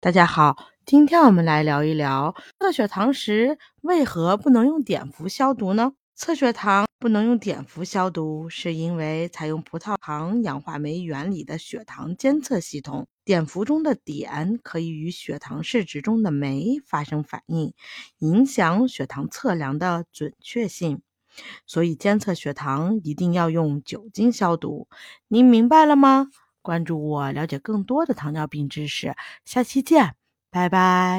大家好，今天我们来聊一聊测血糖时为何不能用碘伏消毒呢？测血糖不能用碘伏消毒，是因为采用葡萄糖氧化酶原理的血糖监测系统，碘伏中的碘可以与血糖试纸中的酶发生反应，影响血糖测量的准确性。所以监测血糖一定要用酒精消毒。您明白了吗？关注我，了解更多的糖尿病知识。下期见，拜拜。